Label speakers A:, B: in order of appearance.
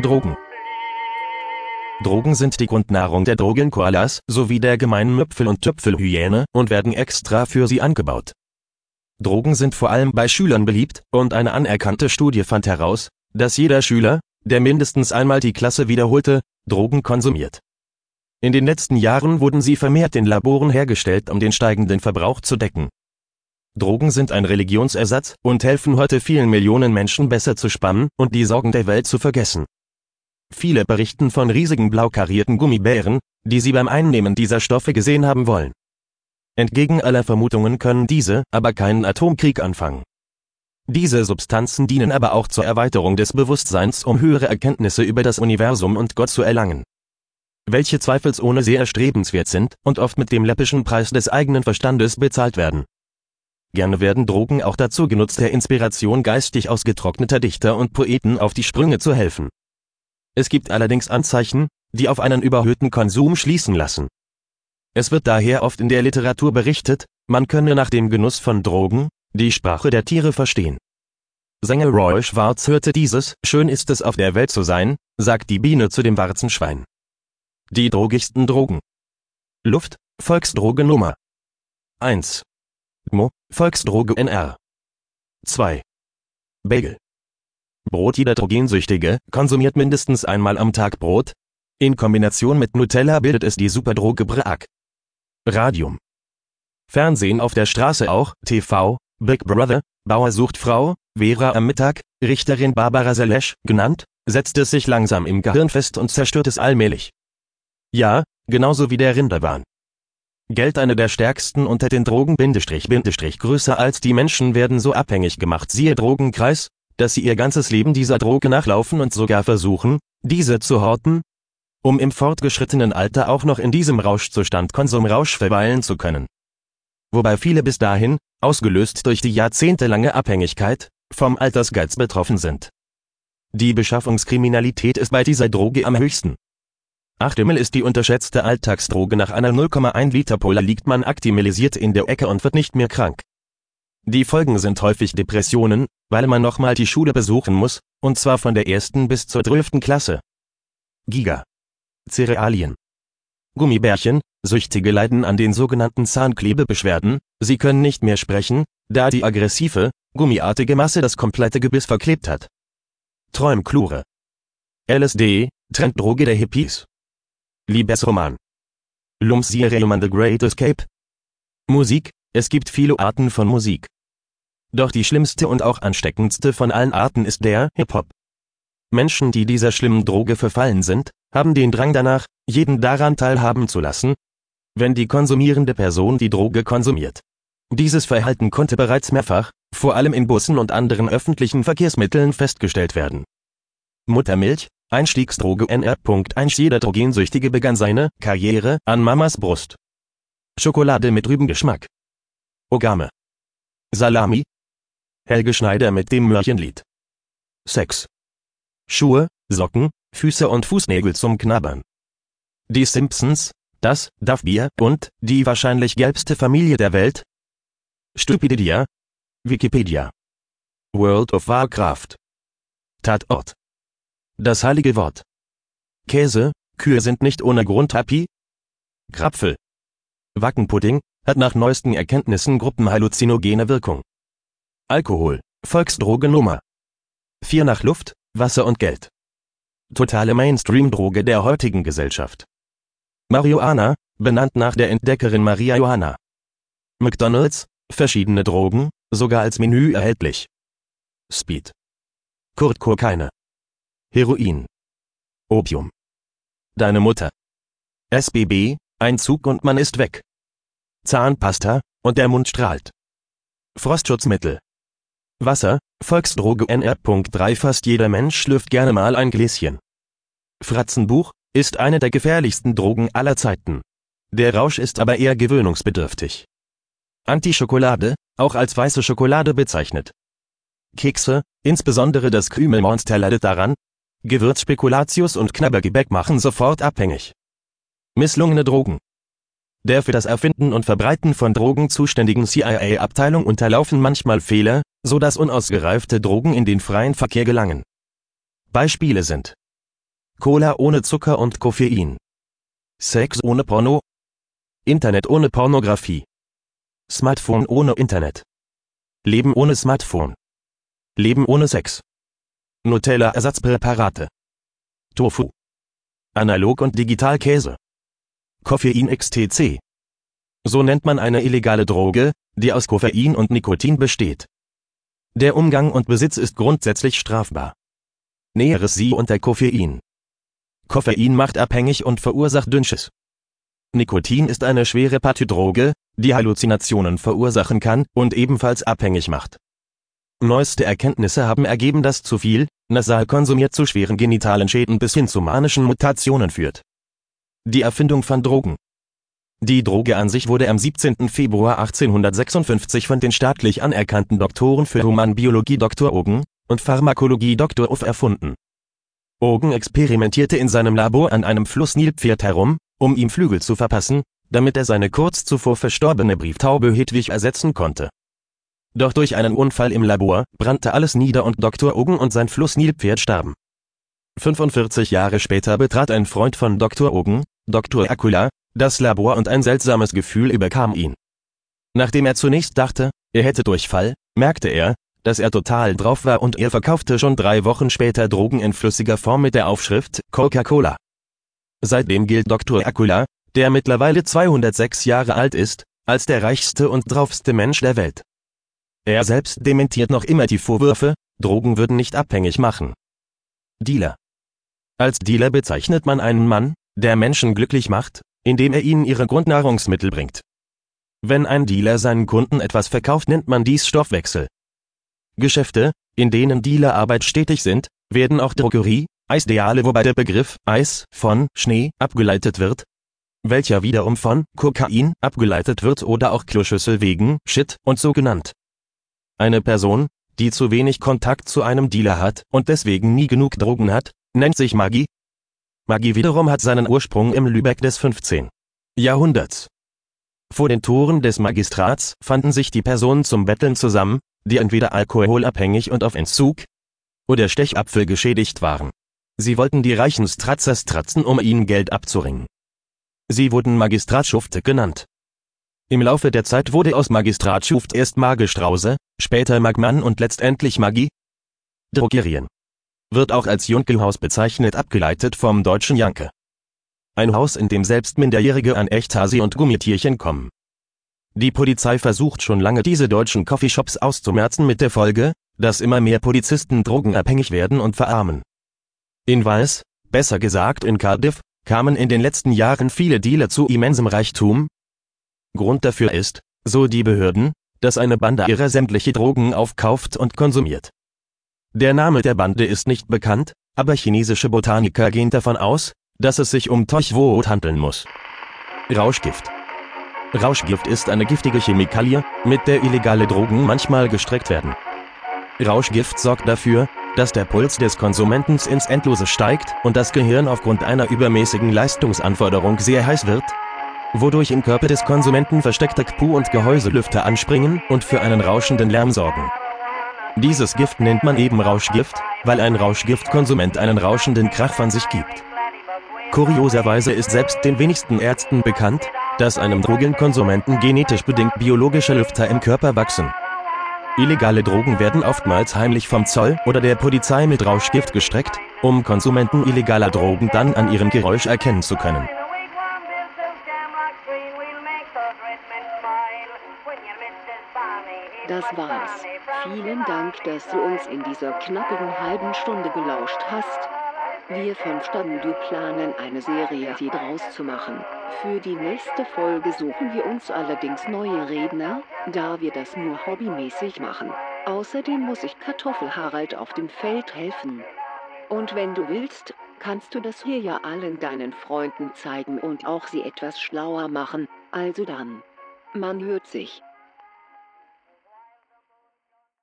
A: Drogen. Drogen sind die Grundnahrung der Drogenkoalas sowie der gemeinen Müpfel- und Tüpfelhyäne und werden extra für sie angebaut. Drogen sind vor allem bei Schülern beliebt und eine anerkannte Studie fand heraus, dass jeder Schüler, der mindestens einmal die Klasse wiederholte, Drogen konsumiert. In den letzten Jahren wurden sie vermehrt in Laboren hergestellt, um den steigenden Verbrauch zu decken. Drogen sind ein Religionsersatz und helfen heute vielen Millionen Menschen besser zu spannen und die Sorgen der Welt zu vergessen. Viele berichten von riesigen blau karierten Gummibären, die sie beim Einnehmen dieser Stoffe gesehen haben wollen. Entgegen aller Vermutungen können diese aber keinen Atomkrieg anfangen. Diese Substanzen dienen aber auch zur Erweiterung des Bewusstseins, um höhere Erkenntnisse über das Universum und Gott zu erlangen. Welche zweifelsohne sehr erstrebenswert sind und oft mit dem läppischen Preis des eigenen Verstandes bezahlt werden. Gerne werden Drogen auch dazu genutzt, der Inspiration geistig ausgetrockneter Dichter und Poeten auf die Sprünge zu helfen. Es gibt allerdings Anzeichen, die auf einen überhöhten Konsum schließen lassen. Es wird daher oft in der Literatur berichtet, man könne nach dem Genuss von Drogen die Sprache der Tiere verstehen. Sänger Roy Schwarz hörte dieses, schön ist es auf der Welt zu sein, sagt die Biene zu dem Warzenschwein. Die drogigsten Drogen. Luft, Volksdroge Nummer 1. Mo, Volksdroge NR. 2. Bagel. Brot Jeder Drogensüchtige konsumiert mindestens einmal am Tag Brot. In Kombination mit Nutella bildet es die Superdroge Braak. Radium. Fernsehen auf der Straße auch, TV, Big Brother, Bauer sucht Frau, Vera am Mittag, Richterin Barbara Salesch, genannt, setzt es sich langsam im Gehirn fest und zerstört es allmählich. Ja, genauso wie der Rinderwahn. Geld eine der stärksten unter den Drogen Bindestrich Bindestrich größer als die Menschen werden so abhängig gemacht siehe Drogenkreis, dass sie ihr ganzes Leben dieser Droge nachlaufen und sogar versuchen, diese zu horten, um im fortgeschrittenen Alter auch noch in diesem Rauschzustand Konsumrausch verweilen zu können. Wobei viele bis dahin, ausgelöst durch die jahrzehntelange Abhängigkeit, vom Altersgeiz betroffen sind. Die Beschaffungskriminalität ist bei dieser Droge am höchsten. 8 Ml ist die unterschätzte Alltagsdroge nach einer 0,1 Liter Pola liegt man aktimilisiert in der Ecke und wird nicht mehr krank. Die Folgen sind häufig Depressionen, weil man nochmal die Schule besuchen muss, und zwar von der ersten bis zur zwölften Klasse. Giga. Cerealien. Gummibärchen, Süchtige leiden an den sogenannten Zahnklebebeschwerden, sie können nicht mehr sprechen, da die aggressive, gummiartige Masse das komplette Gebiss verklebt hat. Träumklure. LSD, Trenddroge der Hippies. Liebesroman. Lumsirium The Great Escape. Musik, es gibt viele Arten von Musik. Doch die schlimmste und auch ansteckendste von allen Arten ist der Hip-Hop. Menschen, die dieser schlimmen Droge verfallen sind, haben den Drang danach, jeden daran teilhaben zu lassen, wenn die konsumierende Person die Droge konsumiert. Dieses Verhalten konnte bereits mehrfach, vor allem in Bussen und anderen öffentlichen Verkehrsmitteln festgestellt werden. Muttermilch, Einstiegsdroge NR.1 Jeder Drogensüchtige begann seine Karriere an Mamas Brust. Schokolade mit Rübengeschmack. Ogame. Salami. Helge Schneider mit dem Mörchenlied. Sex. Schuhe, Socken, Füße und Fußnägel zum Knabbern. Die Simpsons, das Duff Bier und die wahrscheinlich gelbste Familie der Welt. Stupididia. Wikipedia. World of Warcraft. Tatort. Das heilige Wort. Käse, Kühe sind nicht ohne Grund happy. Krapfel. Wackenpudding, hat nach neuesten Erkenntnissen gruppenhalluzinogene Wirkung. Alkohol, Volksdroge Nummer 4 nach Luft, Wasser und Geld. Totale Mainstream-Droge der heutigen Gesellschaft. Marihuana, benannt nach der Entdeckerin Maria Johanna. McDonald's, verschiedene Drogen, sogar als Menü erhältlich. Speed. Kurt Kokaine. Heroin. Opium. Deine Mutter. SBB, ein Zug und man ist weg. Zahnpasta, und der Mund strahlt. Frostschutzmittel. Wasser, Volksdroge NR.3 Fast jeder Mensch schlürft gerne mal ein Gläschen. Fratzenbuch, ist eine der gefährlichsten Drogen aller Zeiten. Der Rausch ist aber eher gewöhnungsbedürftig. Anti-Schokolade, auch als weiße Schokolade bezeichnet. Kekse, insbesondere das Krümelmonster leidet daran, Gewürzspekulatius und Knabbergebäck machen sofort abhängig. Misslungene Drogen. Der für das Erfinden und Verbreiten von Drogen zuständigen CIA-Abteilung unterlaufen manchmal Fehler, so dass unausgereifte Drogen in den freien Verkehr gelangen. Beispiele sind Cola ohne Zucker und Koffein. Sex ohne Porno. Internet ohne Pornografie. Smartphone ohne Internet. Leben ohne Smartphone. Leben ohne Sex. Nutella-Ersatzpräparate. Tofu. Analog- und Digitalkäse. Koffein XTC. So nennt man eine illegale Droge, die aus Koffein und Nikotin besteht. Der Umgang und Besitz ist grundsätzlich strafbar. Näheres sie unter Koffein. Koffein macht abhängig und verursacht Dünnschiss. Nikotin ist eine schwere Partydroge, die Halluzinationen verursachen kann und ebenfalls abhängig macht. Neueste Erkenntnisse haben ergeben, dass zu viel, nasal konsumiert zu schweren genitalen Schäden bis hin zu manischen Mutationen führt. Die Erfindung von Drogen Die Droge an sich wurde am 17. Februar 1856 von den staatlich anerkannten Doktoren für Humanbiologie Dr. Ogen und Pharmakologie Dr. Uff erfunden. Ogen experimentierte in seinem Labor an einem Flussnilpferd herum, um ihm Flügel zu verpassen, damit er seine kurz zuvor verstorbene Brieftaube Hedwig ersetzen konnte doch durch einen Unfall im Labor brannte alles nieder und Dr. Ogen und sein Flussnilpferd starben. 45 Jahre später betrat ein Freund von Dr. Ogen, Dr. Akula, das Labor und ein seltsames Gefühl überkam ihn. Nachdem er zunächst dachte, er hätte Durchfall, merkte er, dass er total drauf war und er verkaufte schon drei Wochen später Drogen in flüssiger Form mit der Aufschrift Coca-Cola. Seitdem gilt Dr. Akula, der mittlerweile 206 Jahre alt ist, als der reichste und draufste Mensch der Welt. Er selbst dementiert noch immer die Vorwürfe, Drogen würden nicht abhängig machen. Dealer. Als Dealer bezeichnet man einen Mann, der Menschen glücklich macht, indem er ihnen ihre Grundnahrungsmittel bringt. Wenn ein Dealer seinen Kunden etwas verkauft, nennt man dies Stoffwechsel. Geschäfte, in denen Dealerarbeit stetig sind, werden auch Drogerie, Eisdeale, wobei der Begriff Eis von Schnee abgeleitet wird, welcher wiederum von Kokain abgeleitet wird oder auch Kloschüssel wegen Shit und so genannt. Eine Person, die zu wenig Kontakt zu einem Dealer hat und deswegen nie genug Drogen hat, nennt sich Maggi. Maggi wiederum hat seinen Ursprung im Lübeck des 15. Jahrhunderts. Vor den Toren des Magistrats fanden sich die Personen zum Betteln zusammen, die entweder alkoholabhängig und auf Entzug oder Stechapfel geschädigt waren. Sie wollten die reichen Stratzers stratzen, um ihnen Geld abzuringen. Sie wurden Magistratschufte genannt. Im Laufe der Zeit wurde aus Magistratsschuft erst Magistrause, später Magmann und letztendlich Magi. Drogerien. Wird auch als Junkelhaus bezeichnet abgeleitet vom deutschen Janke. Ein Haus, in dem selbst Minderjährige an Echthasi und Gummitierchen kommen. Die Polizei versucht schon lange diese deutschen Coffeeshops auszumerzen mit der Folge, dass immer mehr Polizisten drogenabhängig werden und verarmen. In Wales, besser gesagt in Cardiff, kamen in den letzten Jahren viele Dealer zu immensem Reichtum, Grund dafür ist, so die Behörden, dass eine Bande ihre sämtliche Drogen aufkauft und konsumiert. Der Name der Bande ist nicht bekannt, aber chinesische Botaniker gehen davon aus, dass es sich um Tochwood handeln muss. Rauschgift Rauschgift ist eine giftige Chemikalie, mit der illegale Drogen manchmal gestreckt werden. Rauschgift sorgt dafür, dass der Puls des Konsumenten ins Endlose steigt und das Gehirn aufgrund einer übermäßigen Leistungsanforderung sehr heiß wird, wodurch im Körper des Konsumenten versteckte KPU und Gehäuselüfter anspringen und für einen rauschenden Lärm sorgen. Dieses Gift nennt man eben Rauschgift, weil ein Rauschgiftkonsument einen rauschenden Krach von sich gibt. Kurioserweise ist selbst den wenigsten Ärzten bekannt, dass einem Drogenkonsumenten genetisch bedingt biologische Lüfter im Körper wachsen. Illegale Drogen werden oftmals heimlich vom Zoll oder der Polizei mit Rauschgift gestreckt, um Konsumenten illegaler Drogen dann an ihrem Geräusch erkennen zu können.
B: Das war's. Vielen Dank, dass du uns in dieser knappigen halben Stunde gelauscht hast. Wir von Studio planen eine Serie hier draus zu machen. Für die nächste Folge suchen wir uns allerdings neue Redner, da wir das nur hobbymäßig machen. Außerdem muss ich Kartoffel Harald auf dem Feld helfen. Und wenn du willst, kannst du das hier ja allen deinen Freunden zeigen und auch sie etwas schlauer machen. Also dann. Man hört sich.